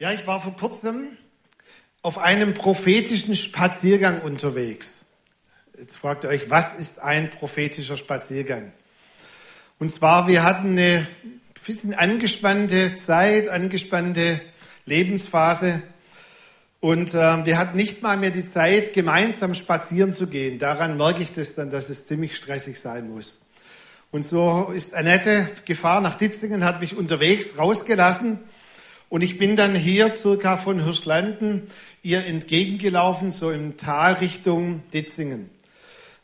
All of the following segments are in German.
Ja, ich war vor kurzem auf einem prophetischen Spaziergang unterwegs. Jetzt fragt ihr euch, was ist ein prophetischer Spaziergang? Und zwar, wir hatten eine bisschen angespannte Zeit, angespannte Lebensphase. Und äh, wir hatten nicht mal mehr die Zeit, gemeinsam spazieren zu gehen. Daran merke ich das dann, dass es ziemlich stressig sein muss. Und so ist Annette gefahren nach Ditzingen, hat mich unterwegs rausgelassen und ich bin dann hier circa von Hirschlanden ihr entgegengelaufen, so im Tal Richtung Ditzingen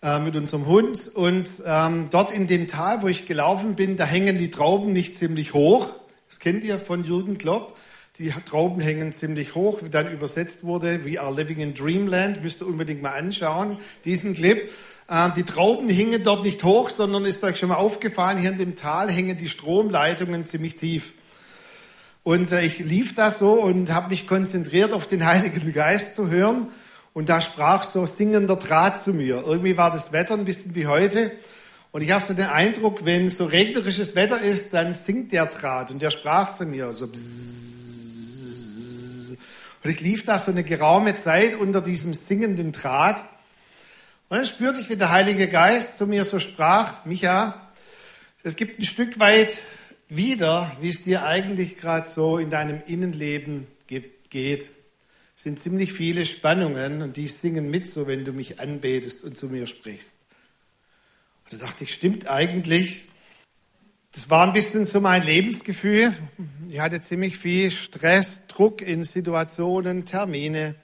äh, mit unserem Hund. Und ähm, dort in dem Tal, wo ich gelaufen bin, da hängen die Trauben nicht ziemlich hoch. Das kennt ihr von Jürgen Klopp. Die Trauben hängen ziemlich hoch, wie dann übersetzt wurde, We are living in Dreamland. Müsst ihr unbedingt mal anschauen, diesen Clip. Äh, die Trauben hingen dort nicht hoch, sondern ist euch schon mal aufgefallen, hier in dem Tal hängen die Stromleitungen ziemlich tief. Und äh, ich lief da so und habe mich konzentriert auf den Heiligen Geist zu hören. Und da sprach so singender Draht zu mir. Irgendwie war das Wetter ein bisschen wie heute. Und ich habe so den Eindruck, wenn so regnerisches Wetter ist, dann singt der Draht. Und der sprach zu mir so bzzz. Und ich lief da so eine geraume Zeit unter diesem singenden Draht. Und dann spürte ich, wie der Heilige Geist zu mir so sprach, Micha, es gibt ein Stück weit wieder, wie es dir eigentlich gerade so in deinem Innenleben geht. Es sind ziemlich viele Spannungen und die singen mit, so wenn du mich anbetest und zu mir sprichst. Und da dachte ich, stimmt eigentlich. Das war ein bisschen so mein Lebensgefühl. Ich hatte ziemlich viel Stress, Druck in Situationen, Termine.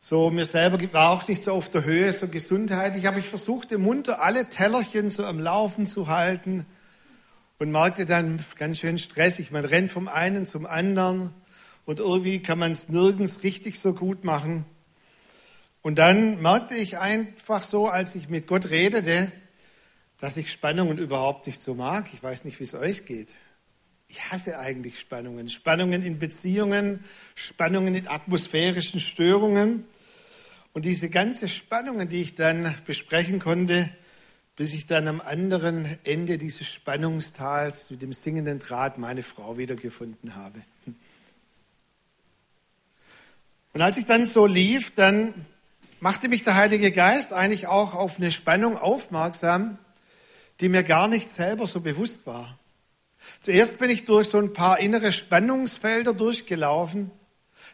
So, mir selber war auch nicht so auf der Höhe, so gesundheitlich. Aber ich versuchte munter alle Tellerchen so am Laufen zu halten und merkte dann ganz schön stressig. Man rennt vom einen zum anderen und irgendwie kann man es nirgends richtig so gut machen. Und dann merkte ich einfach so, als ich mit Gott redete, dass ich Spannungen überhaupt nicht so mag. Ich weiß nicht, wie es euch geht. Ich hasse eigentlich Spannungen. Spannungen in Beziehungen, Spannungen in atmosphärischen Störungen. Und diese ganze Spannungen, die ich dann besprechen konnte, bis ich dann am anderen Ende dieses Spannungstals mit dem singenden Draht meine Frau wiedergefunden habe. Und als ich dann so lief, dann machte mich der Heilige Geist eigentlich auch auf eine Spannung aufmerksam, die mir gar nicht selber so bewusst war. Zuerst bin ich durch so ein paar innere Spannungsfelder durchgelaufen,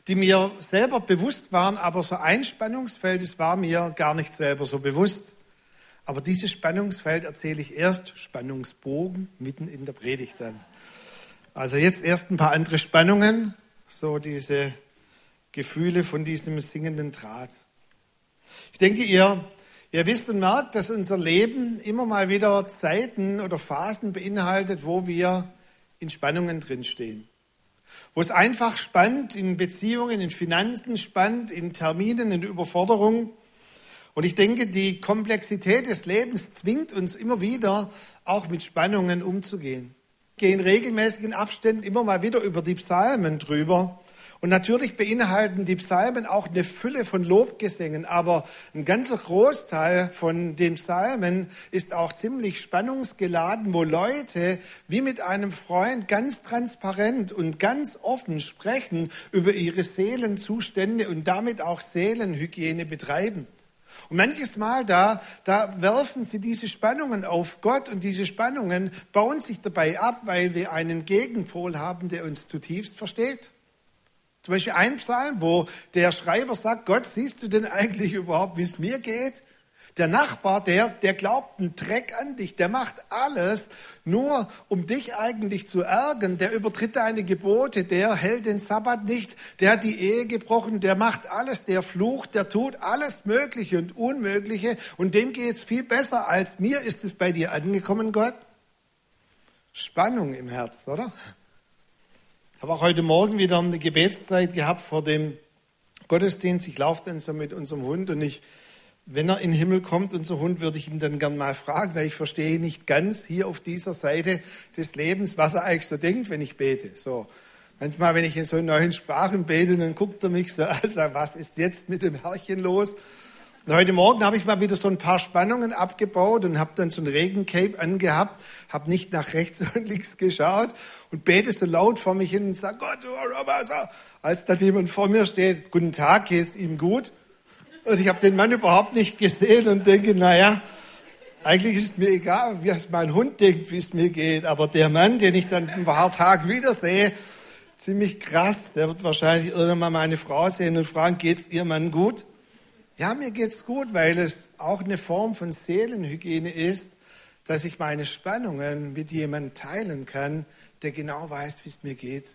die mir selber bewusst waren, aber so ein Spannungsfeld, das war mir gar nicht selber so bewusst. Aber dieses Spannungsfeld erzähle ich erst, Spannungsbogen, mitten in der Predigt dann. Also jetzt erst ein paar andere Spannungen, so diese Gefühle von diesem singenden Draht. Ich denke, ihr, ihr wisst und merkt, dass unser Leben immer mal wieder Zeiten oder Phasen beinhaltet, wo wir in Spannungen drinstehen. Wo es einfach spannt in Beziehungen, in Finanzen spannt, in Terminen, in Überforderungen. Und ich denke, die Komplexität des Lebens zwingt uns immer wieder, auch mit Spannungen umzugehen. Wir gehen regelmäßig in Abständen immer mal wieder über die Psalmen drüber. Und natürlich beinhalten die Psalmen auch eine Fülle von Lobgesängen, aber ein ganzer Großteil von den Psalmen ist auch ziemlich spannungsgeladen, wo Leute wie mit einem Freund ganz transparent und ganz offen sprechen über ihre Seelenzustände und damit auch Seelenhygiene betreiben. Und manches Mal da, da werfen sie diese Spannungen auf Gott und diese Spannungen bauen sich dabei ab, weil wir einen Gegenpol haben, der uns zutiefst versteht. Zum Beispiel ein Psalm, wo der Schreiber sagt, Gott, siehst du denn eigentlich überhaupt, wie es mir geht? Der Nachbar, der, der glaubt einen Dreck an dich, der macht alles nur, um dich eigentlich zu ärgern. Der übertritt deine Gebote, der hält den Sabbat nicht, der hat die Ehe gebrochen, der macht alles, der flucht, der tut alles Mögliche und Unmögliche und dem geht es viel besser als mir. Ist es bei dir angekommen, Gott? Spannung im Herz, oder? Ich habe auch heute Morgen wieder eine Gebetszeit gehabt vor dem Gottesdienst. Ich laufe dann so mit unserem Hund und ich wenn er in den Himmel kommt, unser Hund, würde ich ihn dann gern mal fragen, weil ich verstehe nicht ganz hier auf dieser Seite des Lebens, was er eigentlich so denkt, wenn ich bete. So. Manchmal, wenn ich in so neuen Sprachen bete, dann guckt er mich so, also was ist jetzt mit dem Herrchen los? Und heute Morgen habe ich mal wieder so ein paar Spannungen abgebaut und habe dann so ein Regencape angehabt, habe nicht nach rechts und links geschaut und bete so laut vor mich hin und sage, Gott, du Wasser. Als da jemand vor mir steht, guten Tag, geht's ihm gut? Und ich habe den Mann überhaupt nicht gesehen und denke, naja, eigentlich ist mir egal, wie es mein Hund denkt, wie es mir geht. Aber der Mann, den ich dann ein paar Tage wiedersehe, ziemlich krass, der wird wahrscheinlich irgendwann mal meine Frau sehen und fragen, geht's ihr Mann gut? Ja, mir geht's gut, weil es auch eine Form von Seelenhygiene ist, dass ich meine Spannungen mit jemandem teilen kann, der genau weiß, wie es mir geht.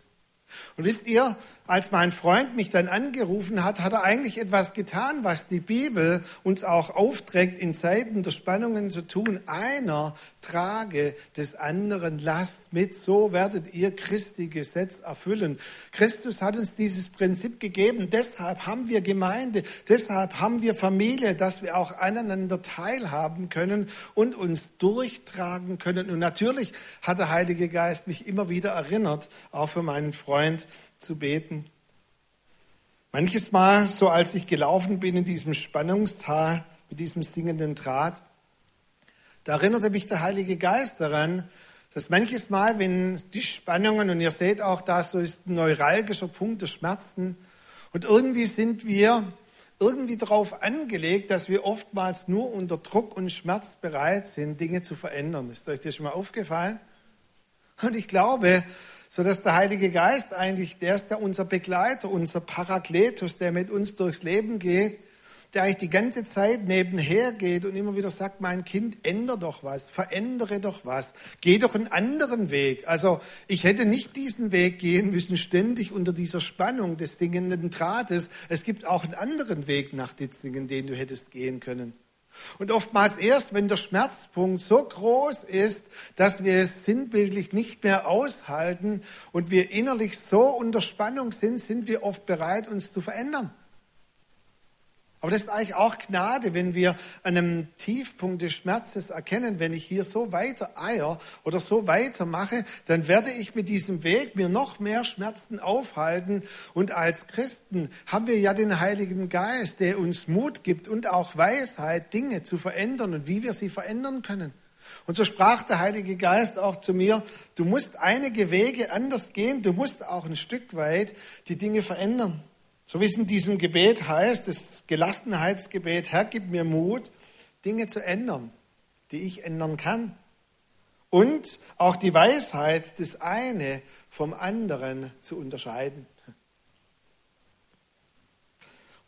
Und wisst ihr, als mein Freund mich dann angerufen hat, hat er eigentlich etwas getan, was die Bibel uns auch aufträgt, in Zeiten der Spannungen zu tun. Einer trage des anderen Last mit, so werdet ihr Christi Gesetz erfüllen. Christus hat uns dieses Prinzip gegeben, deshalb haben wir Gemeinde, deshalb haben wir Familie, dass wir auch aneinander teilhaben können und uns durchtragen können. Und natürlich hat der Heilige Geist mich immer wieder erinnert, auch für meinen Freund, zu beten. Manches Mal, so als ich gelaufen bin in diesem Spannungstal mit diesem singenden Draht, da erinnerte mich der Heilige Geist daran, dass manches Mal, wenn die Spannungen, und ihr seht auch, da so ist ein neuralgischer Punkt der Schmerzen, und irgendwie sind wir irgendwie darauf angelegt, dass wir oftmals nur unter Druck und Schmerz bereit sind, Dinge zu verändern. Ist euch das schon mal aufgefallen? Und ich glaube, so dass der Heilige Geist eigentlich, der ist ja unser Begleiter, unser Parakletus, der mit uns durchs Leben geht, der eigentlich die ganze Zeit nebenher geht und immer wieder sagt, mein Kind, ändere doch was, verändere doch was, geh doch einen anderen Weg. Also ich hätte nicht diesen Weg gehen müssen, ständig unter dieser Spannung des singenden Drahtes. Es gibt auch einen anderen Weg nach Ditzingen, den du hättest gehen können. Und oftmals erst, wenn der Schmerzpunkt so groß ist, dass wir es sinnbildlich nicht mehr aushalten und wir innerlich so unter Spannung sind, sind wir oft bereit, uns zu verändern. Aber das ist eigentlich auch Gnade, wenn wir an einem Tiefpunkt des Schmerzes erkennen, wenn ich hier so weiter eier oder so weitermache, dann werde ich mit diesem Weg mir noch mehr Schmerzen aufhalten. Und als Christen haben wir ja den Heiligen Geist, der uns Mut gibt und auch Weisheit, Dinge zu verändern und wie wir sie verändern können. Und so sprach der Heilige Geist auch zu mir, du musst einige Wege anders gehen, du musst auch ein Stück weit die Dinge verändern. So wie es in diesem Gebet heißt, das Gelassenheitsgebet, Herr, gib mir Mut, Dinge zu ändern, die ich ändern kann. Und auch die Weisheit, das eine vom anderen zu unterscheiden.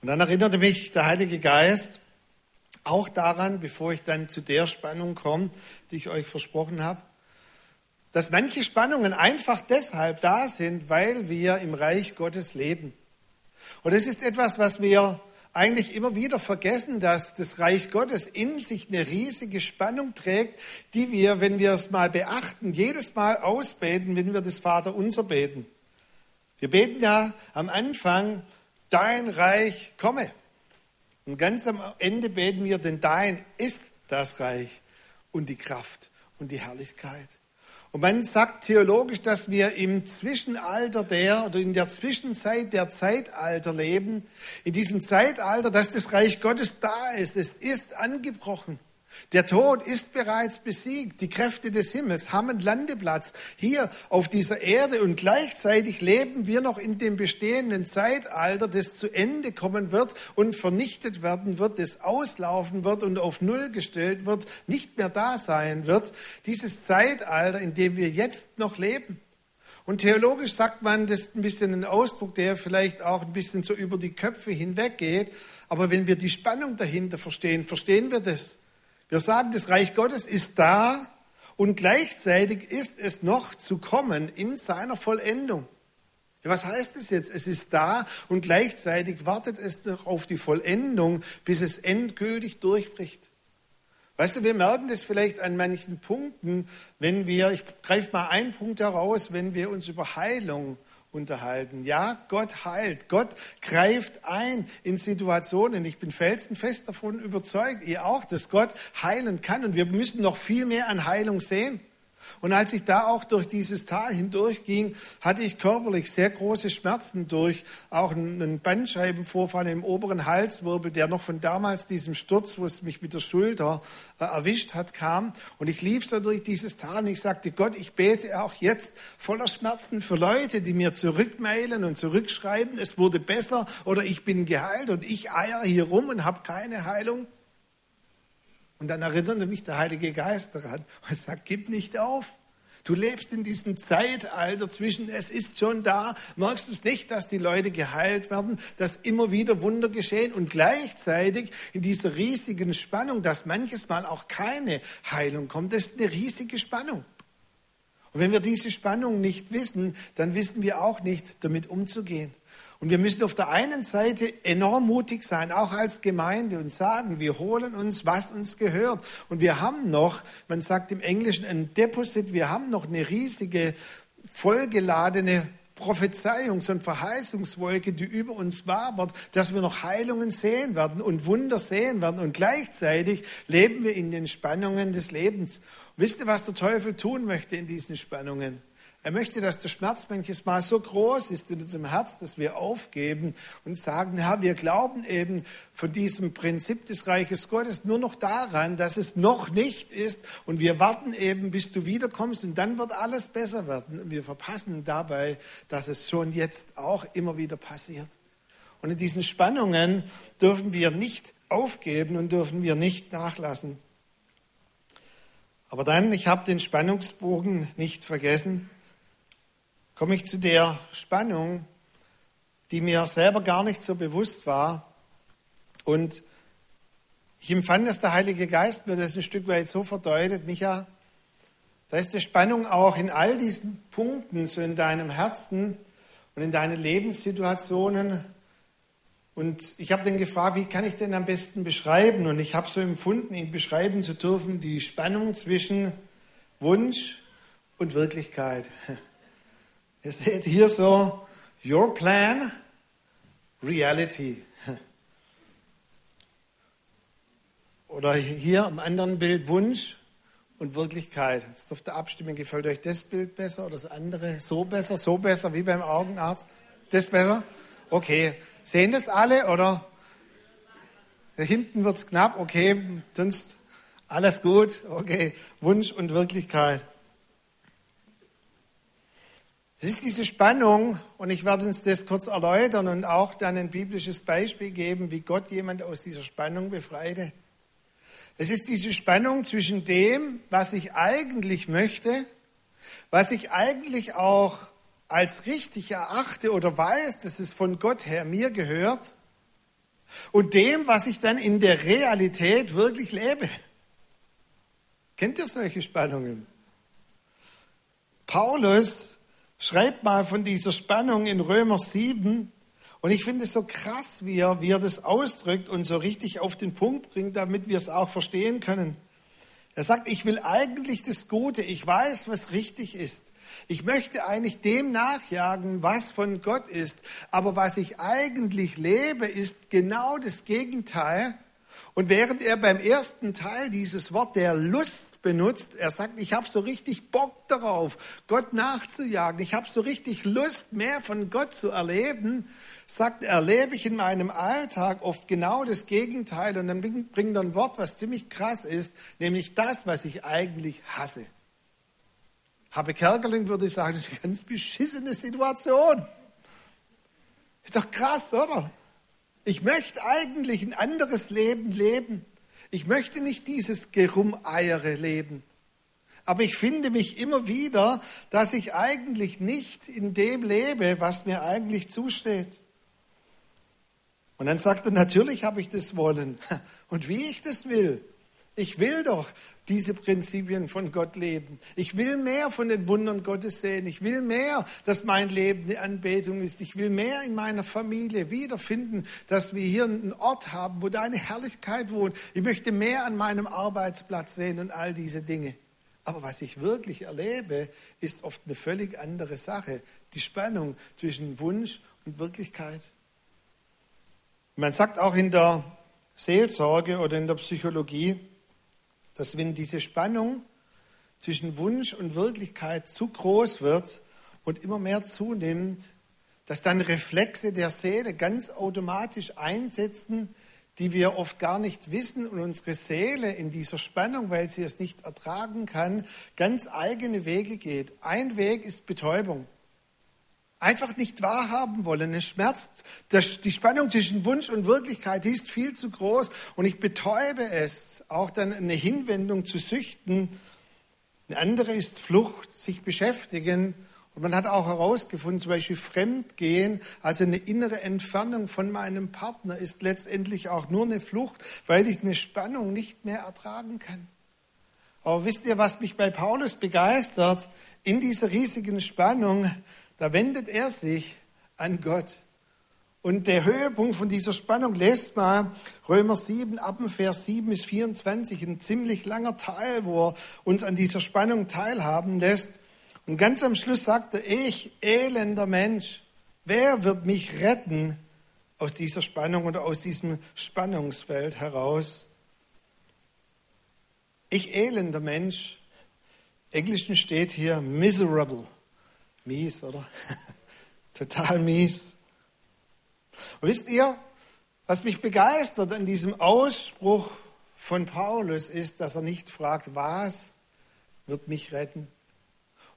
Und dann erinnerte mich der Heilige Geist auch daran, bevor ich dann zu der Spannung komme, die ich euch versprochen habe, dass manche Spannungen einfach deshalb da sind, weil wir im Reich Gottes leben. Und es ist etwas, was wir eigentlich immer wieder vergessen, dass das Reich Gottes in sich eine riesige Spannung trägt, die wir, wenn wir es mal beachten, jedes Mal ausbeten, wenn wir das Vaterunser beten. Wir beten ja am Anfang, dein Reich komme. Und ganz am Ende beten wir, denn dein ist das Reich und die Kraft und die Herrlichkeit. Und man sagt theologisch, dass wir im Zwischenalter der oder in der Zwischenzeit der Zeitalter leben. In diesem Zeitalter, dass das Reich Gottes da ist. Es ist angebrochen. Der Tod ist bereits besiegt. Die Kräfte des Himmels haben einen Landeplatz hier auf dieser Erde und gleichzeitig leben wir noch in dem bestehenden Zeitalter, das zu Ende kommen wird und vernichtet werden wird, das auslaufen wird und auf Null gestellt wird, nicht mehr da sein wird. Dieses Zeitalter, in dem wir jetzt noch leben. Und theologisch sagt man, das ist ein bisschen ein Ausdruck, der vielleicht auch ein bisschen so über die Köpfe hinweggeht. Aber wenn wir die Spannung dahinter verstehen, verstehen wir das. Wir sagen, das Reich Gottes ist da und gleichzeitig ist es noch zu kommen in seiner Vollendung. Ja, was heißt es jetzt? Es ist da und gleichzeitig wartet es noch auf die Vollendung, bis es endgültig durchbricht. Weißt du, wir merken das vielleicht an manchen Punkten, wenn wir, ich greife mal einen Punkt heraus, wenn wir uns über Heilung unterhalten. Ja, Gott heilt. Gott greift ein in Situationen. Ich bin felsenfest davon überzeugt, ihr auch, dass Gott heilen kann. Und wir müssen noch viel mehr an Heilung sehen. Und als ich da auch durch dieses Tal hindurchging, hatte ich körperlich sehr große Schmerzen durch auch einen Bandscheibenvorfall im oberen Halswirbel, der noch von damals diesem Sturz, wo es mich mit der Schulter äh, erwischt hat, kam. Und ich lief so durch dieses Tal und ich sagte, Gott, ich bete auch jetzt voller Schmerzen für Leute, die mir zurückmailen und zurückschreiben, es wurde besser oder ich bin geheilt und ich eier hier rum und habe keine Heilung. Und dann erinnerte mich der Heilige Geist daran und sagt, gib nicht auf. Du lebst in diesem Zeitalter zwischen, es ist schon da, merkst du es nicht, dass die Leute geheilt werden, dass immer wieder Wunder geschehen und gleichzeitig in dieser riesigen Spannung, dass manches Mal auch keine Heilung kommt, das ist eine riesige Spannung. Und wenn wir diese Spannung nicht wissen, dann wissen wir auch nicht, damit umzugehen. Und wir müssen auf der einen Seite enorm mutig sein, auch als Gemeinde, und sagen, wir holen uns, was uns gehört. Und wir haben noch, man sagt im Englischen ein Deposit, wir haben noch eine riesige, vollgeladene Prophezeiungs- und Verheißungswolke, die über uns wabert, dass wir noch Heilungen sehen werden und Wunder sehen werden. Und gleichzeitig leben wir in den Spannungen des Lebens. Wisst ihr, was der Teufel tun möchte in diesen Spannungen? Er möchte, dass der Schmerz manches Mal so groß ist in unserem Herz, dass wir aufgeben und sagen, Herr, wir glauben eben von diesem Prinzip des Reiches Gottes nur noch daran, dass es noch nicht ist und wir warten eben, bis du wiederkommst und dann wird alles besser werden. Und wir verpassen dabei, dass es schon jetzt auch immer wieder passiert. Und in diesen Spannungen dürfen wir nicht aufgeben und dürfen wir nicht nachlassen. Aber dann, ich habe den Spannungsbogen nicht vergessen komme ich zu der Spannung, die mir selber gar nicht so bewusst war. Und ich empfand, dass der Heilige Geist mir das ein Stück weit so verdeutet, Micha, da ist die Spannung auch in all diesen Punkten, so in deinem Herzen und in deinen Lebenssituationen. Und ich habe dann gefragt, wie kann ich denn am besten beschreiben? Und ich habe so empfunden, ihn beschreiben zu dürfen, die Spannung zwischen Wunsch und Wirklichkeit. Ihr seht hier so, your plan, reality. Oder hier am anderen Bild Wunsch und Wirklichkeit. Jetzt dürft ihr abstimmen, gefällt euch das Bild besser oder das andere? So besser, so besser, wie beim Augenarzt? Das besser? Okay. Sehen das alle oder? Da hinten wird es knapp, okay, sonst alles gut, okay. Wunsch und Wirklichkeit. Es ist diese Spannung, und ich werde uns das kurz erläutern und auch dann ein biblisches Beispiel geben, wie Gott jemand aus dieser Spannung befreite. Es ist diese Spannung zwischen dem, was ich eigentlich möchte, was ich eigentlich auch als richtig erachte oder weiß, dass es von Gott her mir gehört, und dem, was ich dann in der Realität wirklich lebe. Kennt ihr solche Spannungen? Paulus schreibt mal von dieser Spannung in Römer 7. Und ich finde es so krass, wie er, wie er das ausdrückt und so richtig auf den Punkt bringt, damit wir es auch verstehen können. Er sagt, ich will eigentlich das Gute, ich weiß, was richtig ist. Ich möchte eigentlich dem nachjagen, was von Gott ist. Aber was ich eigentlich lebe, ist genau das Gegenteil. Und während er beim ersten Teil dieses Wort der Lust benutzt. Er sagt, ich habe so richtig Bock darauf, Gott nachzujagen. Ich habe so richtig Lust, mehr von Gott zu erleben. Sagt, erlebe ich in meinem Alltag oft genau das Gegenteil. Und dann bringt er ein Wort, was ziemlich krass ist, nämlich das, was ich eigentlich hasse. Habe Kerkeling würde ich sagen, das ist eine ganz beschissene Situation. Ist doch krass, oder? Ich möchte eigentlich ein anderes Leben leben. Ich möchte nicht dieses Gerumeiere leben. Aber ich finde mich immer wieder, dass ich eigentlich nicht in dem lebe, was mir eigentlich zusteht. Und dann sagt er, natürlich habe ich das Wollen. Und wie ich das will. Ich will doch diese Prinzipien von Gott leben. Ich will mehr von den Wundern Gottes sehen. Ich will mehr, dass mein Leben eine Anbetung ist. Ich will mehr in meiner Familie wiederfinden, dass wir hier einen Ort haben, wo deine Herrlichkeit wohnt. Ich möchte mehr an meinem Arbeitsplatz sehen und all diese Dinge. Aber was ich wirklich erlebe, ist oft eine völlig andere Sache. Die Spannung zwischen Wunsch und Wirklichkeit. Man sagt auch in der Seelsorge oder in der Psychologie, dass wenn diese Spannung zwischen Wunsch und Wirklichkeit zu groß wird und immer mehr zunimmt, dass dann Reflexe der Seele ganz automatisch einsetzen, die wir oft gar nicht wissen und unsere Seele in dieser Spannung, weil sie es nicht ertragen kann, ganz eigene Wege geht. Ein Weg ist Betäubung. Einfach nicht wahrhaben wollen. Es schmerzt. Die Spannung zwischen Wunsch und Wirklichkeit ist viel zu groß und ich betäube es. Auch dann eine Hinwendung zu Süchten. Eine andere ist Flucht, sich beschäftigen und man hat auch herausgefunden, zum Beispiel Fremdgehen, also eine innere Entfernung von meinem Partner, ist letztendlich auch nur eine Flucht, weil ich eine Spannung nicht mehr ertragen kann. Aber wisst ihr, was mich bei Paulus begeistert? In dieser riesigen Spannung, da wendet er sich an Gott. Und der Höhepunkt von dieser Spannung, lest mal Römer 7, ab dem Vers 7 bis 24, ein ziemlich langer Teil, wo er uns an dieser Spannung teilhaben lässt. Und ganz am Schluss sagte ich, elender Mensch, wer wird mich retten aus dieser Spannung oder aus diesem Spannungsfeld heraus? Ich elender Mensch, Englischen steht hier miserable, mies, oder? Total mies. Und wisst ihr, was mich begeistert an diesem Ausspruch von Paulus ist, dass er nicht fragt, was wird mich retten?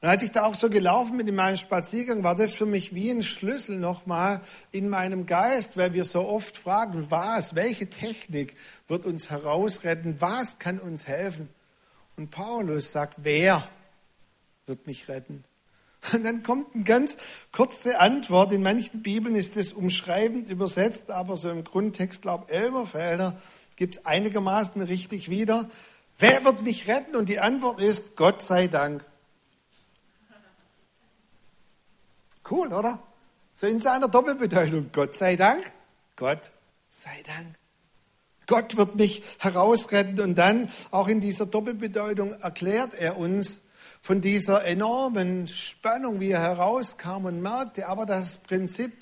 Und als ich da auch so gelaufen bin in meinem Spaziergang, war das für mich wie ein Schlüssel nochmal in meinem Geist, weil wir so oft fragen, was, welche Technik wird uns herausretten, was kann uns helfen? Und Paulus sagt, wer wird mich retten? Und dann kommt eine ganz kurze Antwort. In manchen Bibeln ist das umschreibend übersetzt, aber so im Grundtext, glaube Elberfelder, gibt es einigermaßen richtig wieder. Wer wird mich retten? Und die Antwort ist, Gott sei Dank. Cool, oder? So in seiner Doppelbedeutung. Gott sei Dank. Gott sei Dank. Gott wird mich herausretten. Und dann auch in dieser Doppelbedeutung erklärt er uns von dieser enormen Spannung, wie er herauskam und merkte, aber das Prinzip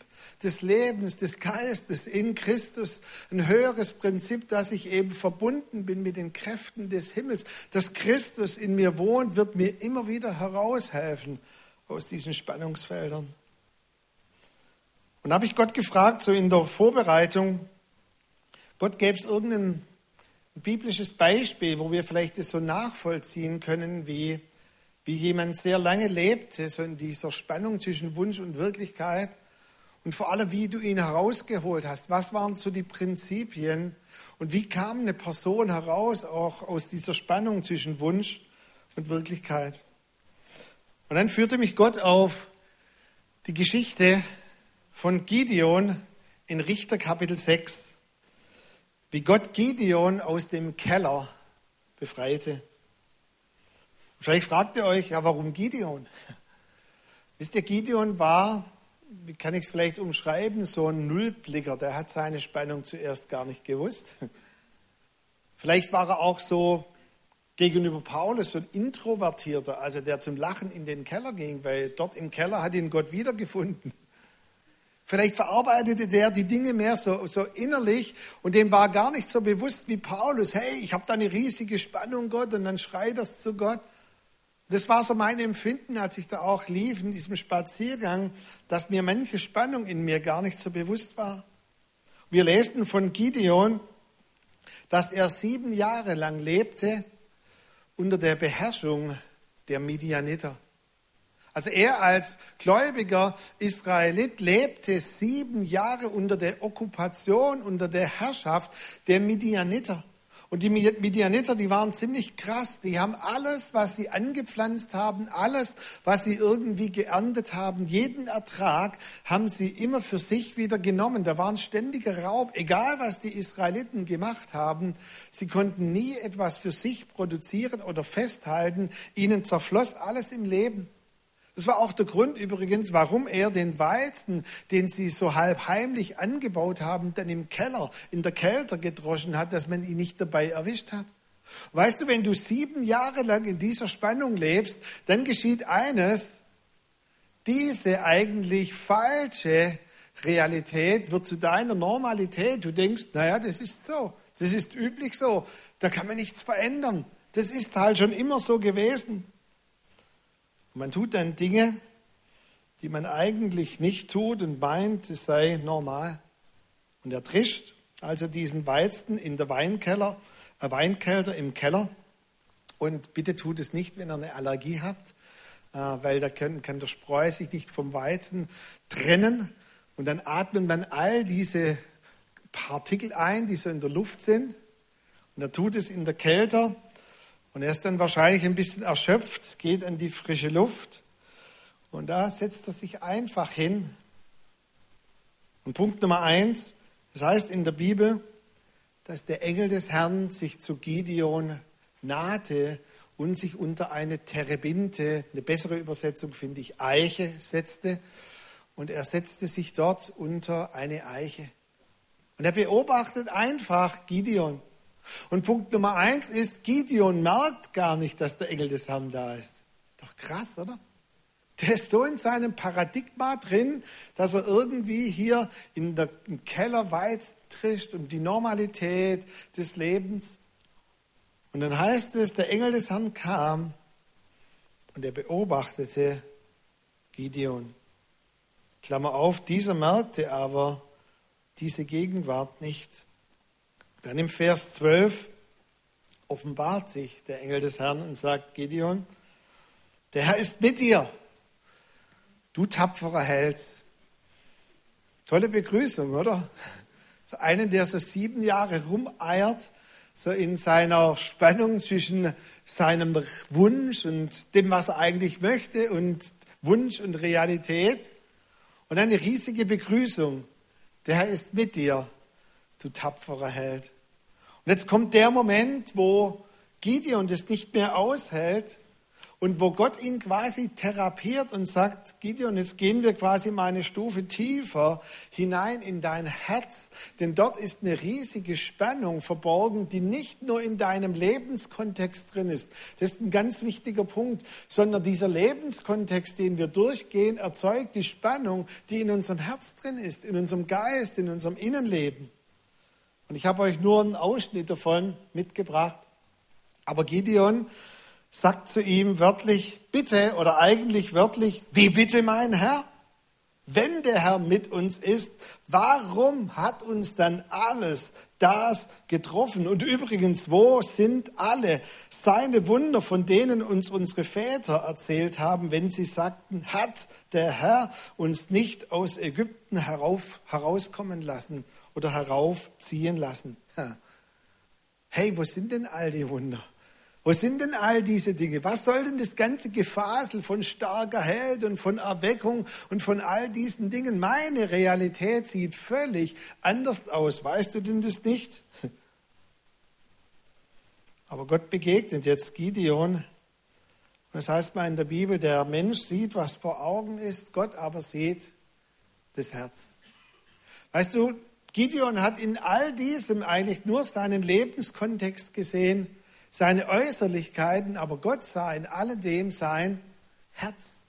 des Lebens, des Geistes in Christus, ein höheres Prinzip, dass ich eben verbunden bin mit den Kräften des Himmels, dass Christus in mir wohnt, wird mir immer wieder heraushelfen aus diesen Spannungsfeldern. Und habe ich Gott gefragt, so in der Vorbereitung, Gott gäbe es irgendein biblisches Beispiel, wo wir vielleicht das so nachvollziehen können, wie, wie jemand sehr lange lebte, so in dieser Spannung zwischen Wunsch und Wirklichkeit. Und vor allem, wie du ihn herausgeholt hast. Was waren so die Prinzipien? Und wie kam eine Person heraus, auch aus dieser Spannung zwischen Wunsch und Wirklichkeit? Und dann führte mich Gott auf die Geschichte von Gideon in Richter Kapitel 6, wie Gott Gideon aus dem Keller befreite. Vielleicht fragt ihr euch, ja, warum Gideon? Wisst ihr, Gideon war, wie kann ich es vielleicht umschreiben, so ein Nullblicker, der hat seine Spannung zuerst gar nicht gewusst. Vielleicht war er auch so gegenüber Paulus so ein Introvertierter, also der zum Lachen in den Keller ging, weil dort im Keller hat ihn Gott wiedergefunden. Vielleicht verarbeitete der die Dinge mehr so, so innerlich und dem war gar nicht so bewusst wie Paulus, hey, ich habe da eine riesige Spannung, Gott, und dann schreit das zu Gott. Das war so mein Empfinden, als ich da auch lief in diesem Spaziergang, dass mir manche Spannung in mir gar nicht so bewusst war. Wir lesen von Gideon, dass er sieben Jahre lang lebte unter der Beherrschung der Midianiter. Also er als gläubiger Israelit lebte sieben Jahre unter der Okkupation, unter der Herrschaft der Midianiter. Und die Midianiter, die waren ziemlich krass. Die haben alles, was sie angepflanzt haben, alles, was sie irgendwie geerntet haben, jeden Ertrag haben sie immer für sich wieder genommen. Da war ein ständiger Raub. Egal, was die Israeliten gemacht haben, sie konnten nie etwas für sich produzieren oder festhalten. Ihnen zerfloss alles im Leben. Das war auch der Grund übrigens, warum er den Weizen, den sie so halb heimlich angebaut haben, dann im Keller, in der Kälte gedroschen hat, dass man ihn nicht dabei erwischt hat. Weißt du, wenn du sieben Jahre lang in dieser Spannung lebst, dann geschieht eines, diese eigentlich falsche Realität wird zu deiner Normalität. Du denkst, naja, das ist so, das ist üblich so, da kann man nichts verändern. Das ist halt schon immer so gewesen. Und man tut dann Dinge, die man eigentlich nicht tut und meint, es sei normal. Und er trischt also diesen Weizen in der Weinkeller, äh Weinkelter im Keller. Und bitte tut es nicht, wenn ihr eine Allergie habt, äh, weil da kann, kann der Spreu sich nicht vom Weizen trennen. Und dann atmet man all diese Partikel ein, die so in der Luft sind. Und er tut es in der Kälte. Und er ist dann wahrscheinlich ein bisschen erschöpft, geht an die frische Luft. Und da setzt er sich einfach hin. Und Punkt Nummer eins, das heißt in der Bibel, dass der Engel des Herrn sich zu Gideon nahte und sich unter eine Terebinte, eine bessere Übersetzung finde ich, Eiche setzte. Und er setzte sich dort unter eine Eiche. Und er beobachtet einfach Gideon. Und Punkt Nummer eins ist, Gideon merkt gar nicht, dass der Engel des Herrn da ist. Doch krass, oder? Der ist so in seinem Paradigma drin, dass er irgendwie hier in der, im Keller weit trischt um die Normalität des Lebens. Und dann heißt es, der Engel des Herrn kam und er beobachtete Gideon. Klammer auf, dieser merkte aber diese Gegenwart nicht. Dann im Vers 12 offenbart sich der Engel des Herrn und sagt Gideon, der Herr ist mit dir Du tapferer Held. Tolle Begrüßung, oder? So einen, der so sieben Jahre rumeiert, so in seiner Spannung zwischen seinem Wunsch und dem, was er eigentlich möchte und Wunsch und Realität. Und eine riesige Begrüßung. Der Herr ist mit dir, du tapferer Held. Und jetzt kommt der Moment, wo Gideon das nicht mehr aushält und wo Gott ihn quasi therapiert und sagt, Gideon, jetzt gehen wir quasi mal eine Stufe tiefer hinein in dein Herz, denn dort ist eine riesige Spannung verborgen, die nicht nur in deinem Lebenskontext drin ist. Das ist ein ganz wichtiger Punkt, sondern dieser Lebenskontext, den wir durchgehen, erzeugt die Spannung, die in unserem Herz drin ist, in unserem Geist, in unserem Innenleben. Und ich habe euch nur einen Ausschnitt davon mitgebracht. Aber Gideon, sagt zu ihm wörtlich, bitte oder eigentlich wörtlich, wie bitte mein Herr? Wenn der Herr mit uns ist, warum hat uns dann alles das getroffen? Und übrigens, wo sind alle seine Wunder, von denen uns unsere Väter erzählt haben, wenn sie sagten, hat der Herr uns nicht aus Ägypten herauf, herauskommen lassen oder heraufziehen lassen? Hey, wo sind denn all die Wunder? Wo sind denn all diese Dinge? Was soll denn das ganze Gefasel von starker Held und von Erweckung und von all diesen Dingen? Meine Realität sieht völlig anders aus. Weißt du denn das nicht? Aber Gott begegnet jetzt Gideon. Und das heißt mal in der Bibel, der Mensch sieht, was vor Augen ist, Gott aber sieht das Herz. Weißt du, Gideon hat in all diesem eigentlich nur seinen Lebenskontext gesehen seine Äußerlichkeiten, aber Gott sah in alledem sein Herz.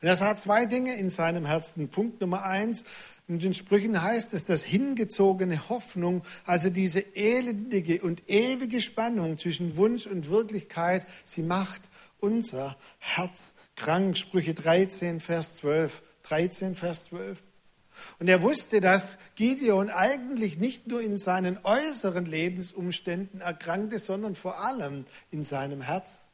Und er sah zwei Dinge in seinem Herzen. Punkt Nummer eins, in den Sprüchen heißt es, dass hingezogene Hoffnung, also diese elendige und ewige Spannung zwischen Wunsch und Wirklichkeit, sie macht unser Herz krank. Sprüche 13, Vers 12. 13, Vers 12. Und er wusste, dass Gideon eigentlich nicht nur in seinen äußeren Lebensumständen erkrankte, sondern vor allem in seinem Herz.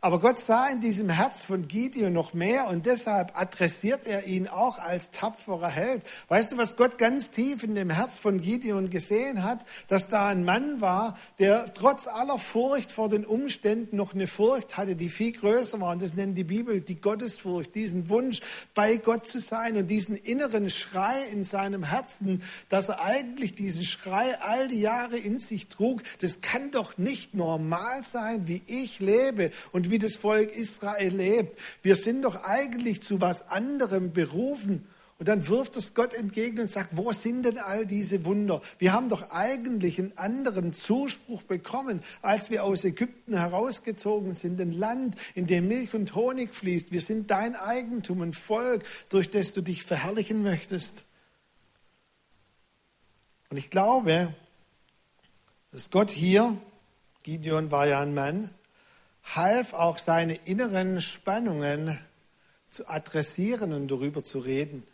Aber Gott sah in diesem Herz von Gideon noch mehr und deshalb adressiert er ihn auch als tapferer Held. Weißt du, was Gott ganz tief in dem Herz von Gideon gesehen hat? Dass da ein Mann war, der trotz aller Furcht vor den Umständen noch eine Furcht hatte, die viel größer war. Und das nennt die Bibel die Gottesfurcht, diesen Wunsch, bei Gott zu sein und diesen inneren Schrei in seinem Herzen, dass er eigentlich diesen Schrei all die Jahre in sich trug. Das kann doch nicht normal sein, wie ich lebe und wie das Volk Israel lebt. Wir sind doch eigentlich zu was anderem berufen. Und dann wirft es Gott entgegen und sagt, wo sind denn all diese Wunder? Wir haben doch eigentlich einen anderen Zuspruch bekommen, als wir aus Ägypten herausgezogen sind. Ein Land, in dem Milch und Honig fließt. Wir sind dein Eigentum, ein Volk, durch das du dich verherrlichen möchtest. Und ich glaube, dass Gott hier, Gideon war ja ein Mann, half auch seine inneren Spannungen zu adressieren und darüber zu reden.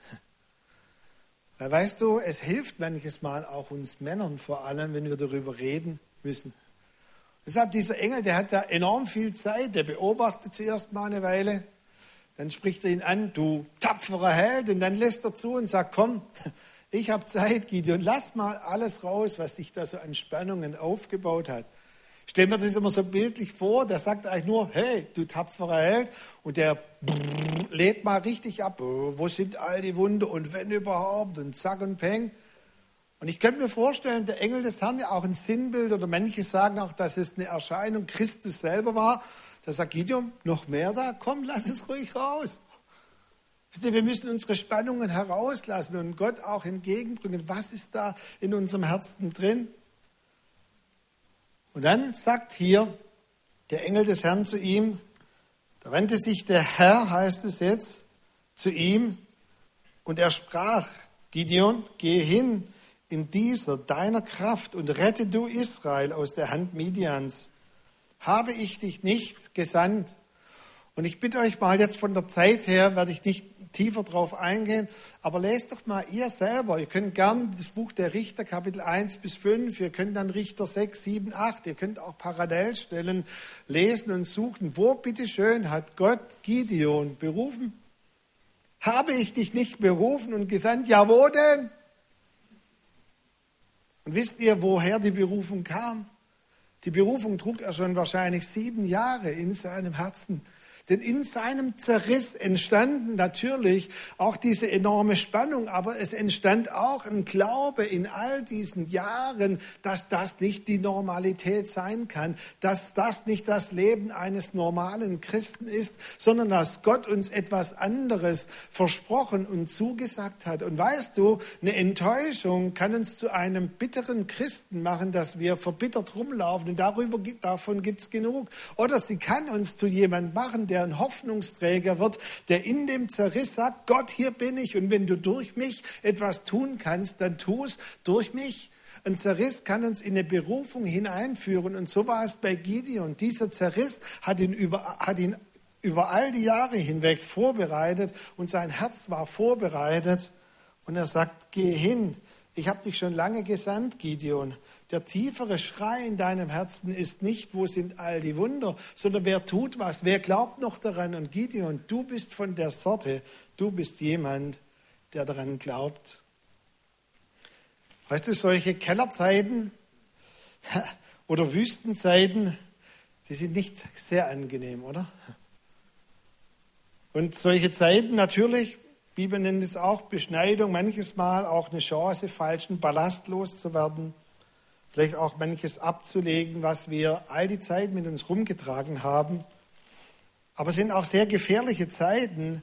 Weil weißt du, es hilft manches Mal auch uns Männern vor allem, wenn wir darüber reden müssen. Deshalb dieser Engel, der hat da enorm viel Zeit, der beobachtet zuerst mal eine Weile, dann spricht er ihn an, du tapferer Held, und dann lässt er zu und sagt, komm, ich habe Zeit, Gideon, lass mal alles raus, was dich da so an Spannungen aufgebaut hat. Stell mir das immer so bildlich vor, der sagt eigentlich nur, hey, du tapferer Held, und der lädt mal richtig ab, wo sind all die Wunder und wenn überhaupt und zack und peng. Und ich könnte mir vorstellen, der Engel des Herrn ja auch ein Sinnbild oder manche sagen auch, dass es eine Erscheinung Christus selber war. Da sagt Gideon, noch mehr da, komm, lass es ruhig raus. Wir müssen unsere Spannungen herauslassen und Gott auch entgegenbringen. Was ist da in unserem Herzen drin? Und dann sagt hier der Engel des Herrn zu ihm, da wandte sich der Herr, heißt es jetzt, zu ihm und er sprach, Gideon, geh hin in dieser deiner Kraft und rette du Israel aus der Hand Midians. Habe ich dich nicht gesandt? Und ich bitte euch mal jetzt von der Zeit her, werde ich nicht tiefer drauf eingehen, aber lest doch mal ihr selber. Ihr könnt gern das Buch der Richter, Kapitel 1 bis 5, ihr könnt dann Richter 6, 7, 8, ihr könnt auch Parallelstellen lesen und suchen. Wo bitteschön hat Gott Gideon berufen? Habe ich dich nicht berufen und gesandt? Ja, wo denn? Und wisst ihr, woher die Berufung kam? Die Berufung trug er schon wahrscheinlich sieben Jahre in seinem Herzen. Denn in seinem Zerriss entstanden natürlich auch diese enorme Spannung, aber es entstand auch ein Glaube in all diesen Jahren, dass das nicht die Normalität sein kann, dass das nicht das Leben eines normalen Christen ist, sondern dass Gott uns etwas anderes versprochen und zugesagt hat. Und weißt du, eine Enttäuschung kann uns zu einem bitteren Christen machen, dass wir verbittert rumlaufen und darüber, davon gibt es genug. Oder sie kann uns zu jemand machen, der ein Hoffnungsträger wird, der in dem Zerriss sagt, Gott, hier bin ich und wenn du durch mich etwas tun kannst, dann tu es durch mich. Ein Zerriss kann uns in eine Berufung hineinführen und so war es bei Gideon. Dieser Zerriss hat ihn über, hat ihn über all die Jahre hinweg vorbereitet und sein Herz war vorbereitet und er sagt, geh hin, ich habe dich schon lange gesandt, Gideon. Der tiefere Schrei in deinem Herzen ist nicht, wo sind all die Wunder, sondern wer tut was, wer glaubt noch daran. Und Gideon, du bist von der Sorte, du bist jemand, der daran glaubt. Weißt du, solche Kellerzeiten oder Wüstenzeiten, die sind nicht sehr angenehm, oder? Und solche Zeiten natürlich, Bibel nennt es auch Beschneidung, manches Mal auch eine Chance, falschen Ballast loszuwerden vielleicht auch manches abzulegen, was wir all die Zeit mit uns rumgetragen haben. Aber es sind auch sehr gefährliche Zeiten,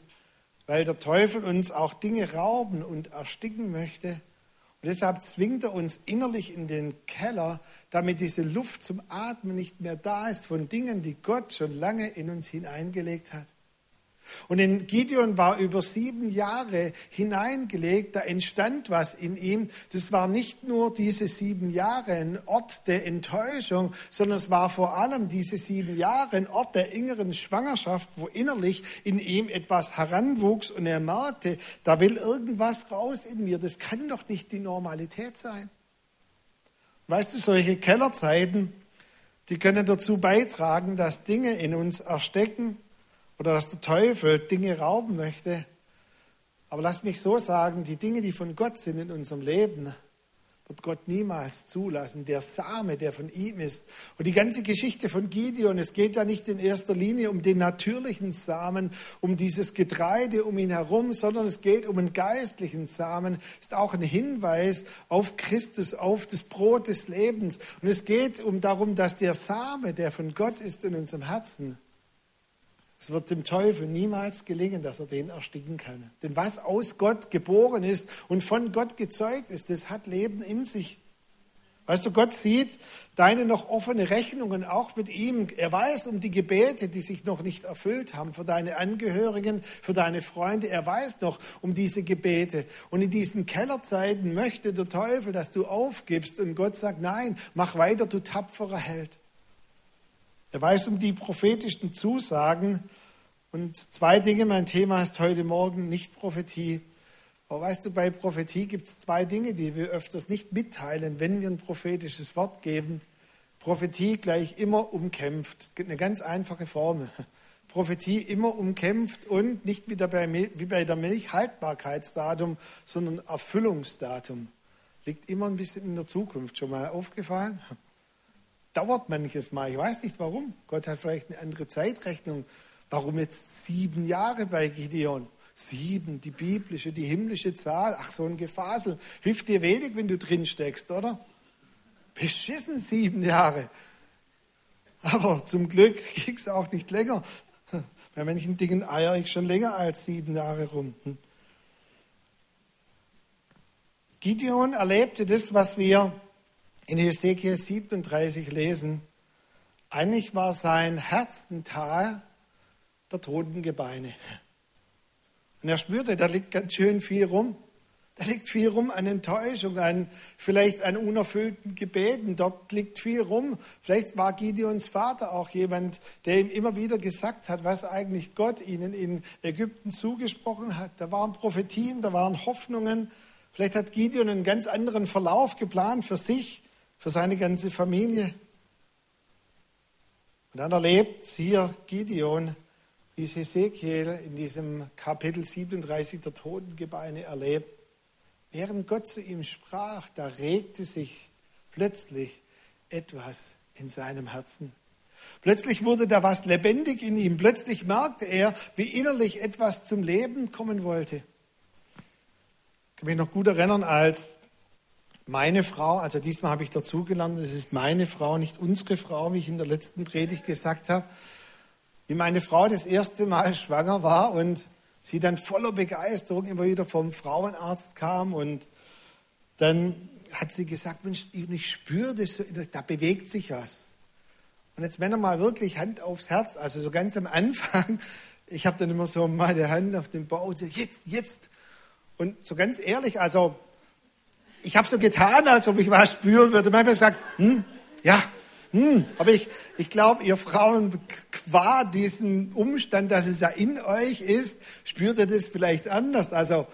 weil der Teufel uns auch Dinge rauben und ersticken möchte. Und deshalb zwingt er uns innerlich in den Keller, damit diese Luft zum Atmen nicht mehr da ist von Dingen, die Gott schon lange in uns hineingelegt hat. Und in Gideon war über sieben Jahre hineingelegt, da entstand was in ihm. Das war nicht nur diese sieben Jahre ein Ort der Enttäuschung, sondern es war vor allem diese sieben Jahre ein Ort der inneren Schwangerschaft, wo innerlich in ihm etwas heranwuchs und er merkte, da will irgendwas raus in mir. Das kann doch nicht die Normalität sein. Weißt du, solche Kellerzeiten, die können dazu beitragen, dass Dinge in uns erstecken, oder dass der Teufel Dinge rauben möchte. Aber lass mich so sagen, die Dinge, die von Gott sind in unserem Leben, wird Gott niemals zulassen. Der Same, der von ihm ist. Und die ganze Geschichte von Gideon, es geht da nicht in erster Linie um den natürlichen Samen, um dieses Getreide um ihn herum, sondern es geht um einen geistlichen Samen. Ist auch ein Hinweis auf Christus, auf das Brot des Lebens. Und es geht um darum, dass der Same, der von Gott ist in unserem Herzen, es wird dem Teufel niemals gelingen, dass er den ersticken kann. Denn was aus Gott geboren ist und von Gott gezeugt ist, das hat Leben in sich. Weißt du, Gott sieht deine noch offene Rechnungen auch mit ihm. Er weiß um die Gebete, die sich noch nicht erfüllt haben für deine Angehörigen, für deine Freunde. Er weiß noch um diese Gebete. Und in diesen Kellerzeiten möchte der Teufel, dass du aufgibst. Und Gott sagt, nein, mach weiter, du tapferer Held. Er weiß um die prophetischen Zusagen. Und zwei Dinge, mein Thema ist heute Morgen nicht Prophetie. Aber weißt du, bei Prophetie gibt es zwei Dinge, die wir öfters nicht mitteilen, wenn wir ein prophetisches Wort geben. Prophetie gleich immer umkämpft. Eine ganz einfache Formel. Prophetie immer umkämpft und nicht wie bei der Milch Haltbarkeitsdatum, sondern Erfüllungsdatum. Liegt immer ein bisschen in der Zukunft. Schon mal aufgefallen? Dauert manches Mal. Ich weiß nicht warum. Gott hat vielleicht eine andere Zeitrechnung. Warum jetzt sieben Jahre bei Gideon? Sieben, die biblische, die himmlische Zahl. Ach, so ein Gefasel. Hilft dir wenig, wenn du drin steckst, oder? Beschissen sieben Jahre. Aber zum Glück ging es auch nicht länger. Bei manchen Dingen eier ich schon länger als sieben Jahre rum. Hm. Gideon erlebte das, was wir in Hesekiel 37 lesen. Eigentlich war sein Herz ein Tal der toten Gebeine. Und er spürte, da liegt ganz schön viel rum. Da liegt viel rum an Enttäuschung, an vielleicht an unerfüllten Gebeten. Dort liegt viel rum. Vielleicht war Gideons Vater auch jemand, der ihm immer wieder gesagt hat, was eigentlich Gott ihnen in Ägypten zugesprochen hat. Da waren Prophetien, da waren Hoffnungen. Vielleicht hat Gideon einen ganz anderen Verlauf geplant für sich, für seine ganze Familie. Und dann erlebt hier Gideon, wie es Hesekiel in diesem Kapitel 37 der Totengebeine erlebt Während Gott zu ihm sprach, da regte sich plötzlich etwas in seinem Herzen. Plötzlich wurde da was lebendig in ihm. Plötzlich merkte er, wie innerlich etwas zum Leben kommen wollte. Ich kann mich noch gut erinnern, als meine Frau, also diesmal habe ich dazugelernt, es ist meine Frau, nicht unsere Frau, wie ich in der letzten Predigt gesagt habe, wie meine Frau das erste Mal schwanger war und sie dann voller Begeisterung immer wieder vom Frauenarzt kam und dann hat sie gesagt, Mensch, ich spüre das, da bewegt sich was. Und jetzt Männer mal wirklich Hand aufs Herz, also so ganz am Anfang, ich habe dann immer so meine Hand auf den Bauch, so jetzt, jetzt. Und so ganz ehrlich, also ich habe so getan, als ob ich was spüren würde. Manchmal sagt, hm, ja, hm, aber ich, ich glaube, ihr Frauen, qua diesem Umstand, dass es ja in euch ist, spürt ihr das vielleicht anders. Also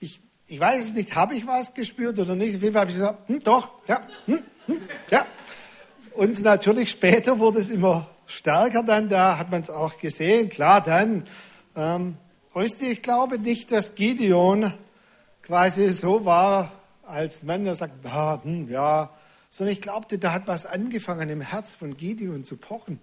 ich, ich weiß es nicht, habe ich was gespürt oder nicht? Auf jeden Fall habe ich gesagt, hm, doch, ja, hm, hm, ja. Und natürlich später wurde es immer stärker dann, da hat man es auch gesehen. Klar, dann, ähm, ich glaube nicht, dass Gideon quasi so war, als Mann, der sagt, ah, hm, ja, sondern ich glaubte, da hat was angefangen im Herz von Gideon zu pochen.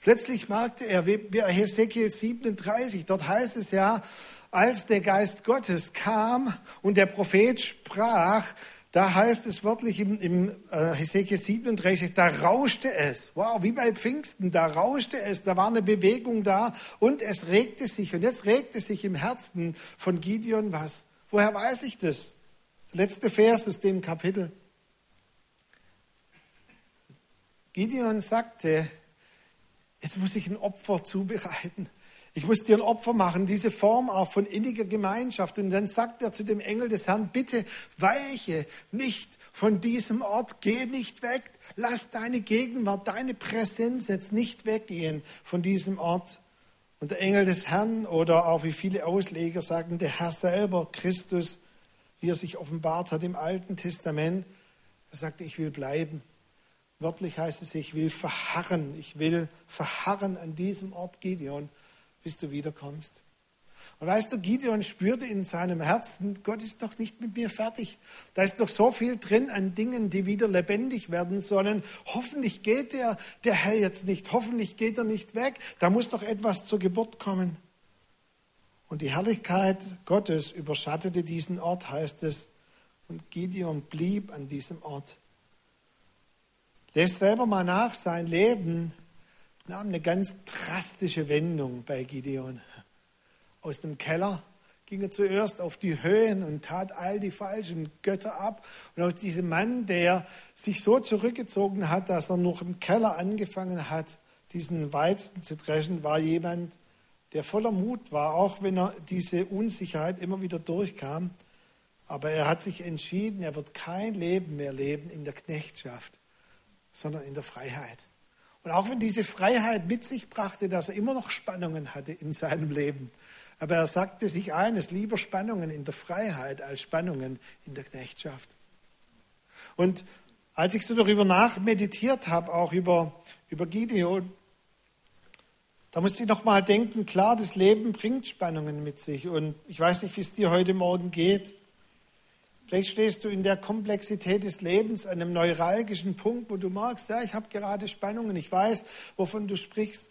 Plötzlich merkte er, wie bei Hesekiel 37, dort heißt es ja, als der Geist Gottes kam und der Prophet sprach, da heißt es wörtlich im, im äh, Hesekiel 37, da rauschte es. Wow, wie bei Pfingsten, da rauschte es, da war eine Bewegung da und es regte sich. Und jetzt regte sich im Herzen von Gideon was. Woher weiß ich das? Letzte Vers aus dem Kapitel. Gideon sagte, jetzt muss ich ein Opfer zubereiten. Ich muss dir ein Opfer machen, diese Form auch von inniger Gemeinschaft. Und dann sagt er zu dem Engel des Herrn, bitte weiche nicht von diesem Ort, geh nicht weg, lass deine Gegenwart, deine Präsenz jetzt nicht weggehen von diesem Ort. Und der Engel des Herrn oder auch wie viele Ausleger sagen, der Herr selber, Christus, wie er sich offenbart hat im Alten Testament, er sagte, ich will bleiben. Wörtlich heißt es, ich will verharren, ich will verharren an diesem Ort Gideon, bis du wiederkommst. Und weißt du, Gideon spürte in seinem Herzen, Gott ist doch nicht mit mir fertig. Da ist doch so viel drin an Dingen, die wieder lebendig werden sollen. Hoffentlich geht der, der Herr jetzt nicht. Hoffentlich geht er nicht weg. Da muss doch etwas zur Geburt kommen. Und die Herrlichkeit Gottes überschattete diesen Ort, heißt es. Und Gideon blieb an diesem Ort. Lest selber mal nach, sein Leben nahm eine ganz drastische Wendung bei Gideon. Aus dem Keller ging er zuerst auf die Höhen und tat all die falschen Götter ab. Und aus diesem Mann, der sich so zurückgezogen hat, dass er noch im Keller angefangen hat, diesen Weizen zu dreschen, war jemand, der voller Mut war, auch wenn er diese Unsicherheit immer wieder durchkam. Aber er hat sich entschieden, er wird kein Leben mehr leben in der Knechtschaft sondern in der Freiheit. Und auch wenn diese Freiheit mit sich brachte, dass er immer noch Spannungen hatte in seinem Leben. Aber er sagte sich eines, lieber Spannungen in der Freiheit als Spannungen in der Knechtschaft. Und als ich so darüber nachmeditiert habe, auch über, über Gideon, da musste ich nochmal denken, klar, das Leben bringt Spannungen mit sich. Und ich weiß nicht, wie es dir heute Morgen geht. Vielleicht stehst du in der Komplexität des Lebens an einem neuralgischen Punkt, wo du merkst, ja, ich habe gerade Spannungen, ich weiß, wovon du sprichst.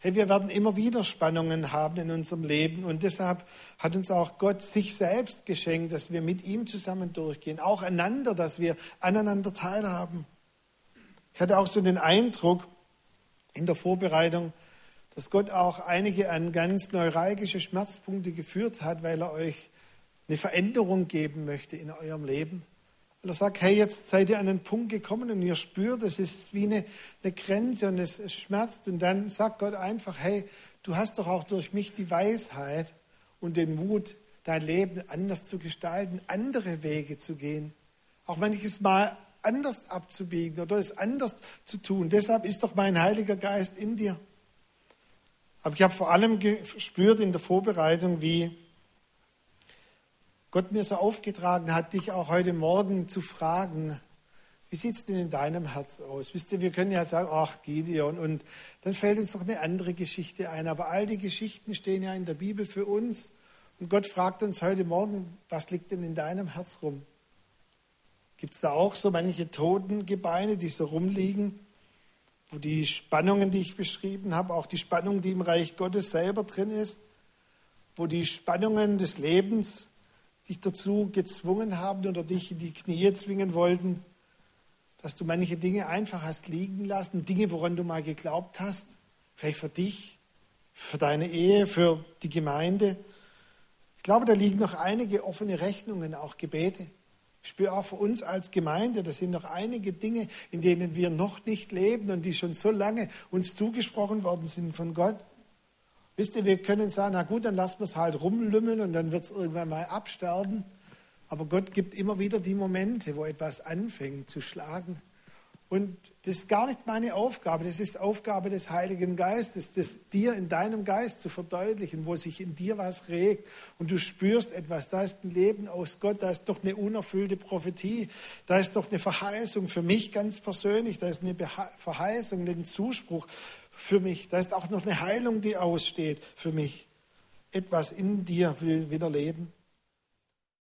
Hey, wir werden immer wieder Spannungen haben in unserem Leben und deshalb hat uns auch Gott sich selbst geschenkt, dass wir mit ihm zusammen durchgehen, auch einander, dass wir aneinander teilhaben. Ich hatte auch so den Eindruck in der Vorbereitung, dass Gott auch einige an ganz neuralgische Schmerzpunkte geführt hat, weil er euch eine Veränderung geben möchte in eurem Leben. Und er sagt, hey, jetzt seid ihr an einen Punkt gekommen und ihr spürt, es ist wie eine, eine Grenze und es, es schmerzt. Und dann sagt Gott einfach, hey, du hast doch auch durch mich die Weisheit und den Mut, dein Leben anders zu gestalten, andere Wege zu gehen. Auch manches Mal anders abzubiegen oder es anders zu tun. Deshalb ist doch mein Heiliger Geist in dir. Aber ich habe vor allem gespürt in der Vorbereitung, wie Gott mir so aufgetragen hat, dich auch heute Morgen zu fragen, wie sieht es denn in deinem Herz aus? Wisst ihr, wir können ja sagen, ach Gideon, und dann fällt uns noch eine andere Geschichte ein. Aber all die Geschichten stehen ja in der Bibel für uns. Und Gott fragt uns heute Morgen, was liegt denn in deinem Herz rum? Gibt es da auch so manche Totengebeine, die so rumliegen? Wo die Spannungen, die ich beschrieben habe, auch die Spannung, die im Reich Gottes selber drin ist, wo die Spannungen des Lebens dich dazu gezwungen haben oder dich in die Knie zwingen wollten, dass du manche Dinge einfach hast liegen lassen, Dinge, woran du mal geglaubt hast, vielleicht für dich, für deine Ehe, für die Gemeinde. Ich glaube, da liegen noch einige offene Rechnungen, auch Gebete. Ich spüre auch für uns als Gemeinde, das sind noch einige Dinge, in denen wir noch nicht leben und die schon so lange uns zugesprochen worden sind von Gott. Wisst ihr, wir können sagen, na gut, dann lassen wir es halt rumlümmeln und dann wird es irgendwann mal absterben. Aber Gott gibt immer wieder die Momente, wo etwas anfängt zu schlagen. Und das ist gar nicht meine Aufgabe, das ist Aufgabe des Heiligen Geistes, das dir in deinem Geist zu verdeutlichen, wo sich in dir was regt und du spürst etwas, da ist ein Leben aus Gott, da ist doch eine unerfüllte Prophetie, da ist doch eine Verheißung für mich ganz persönlich, da ist eine Verheißung, ein Zuspruch für mich, da ist auch noch eine Heilung, die aussteht für mich. Etwas in dir will wieder leben.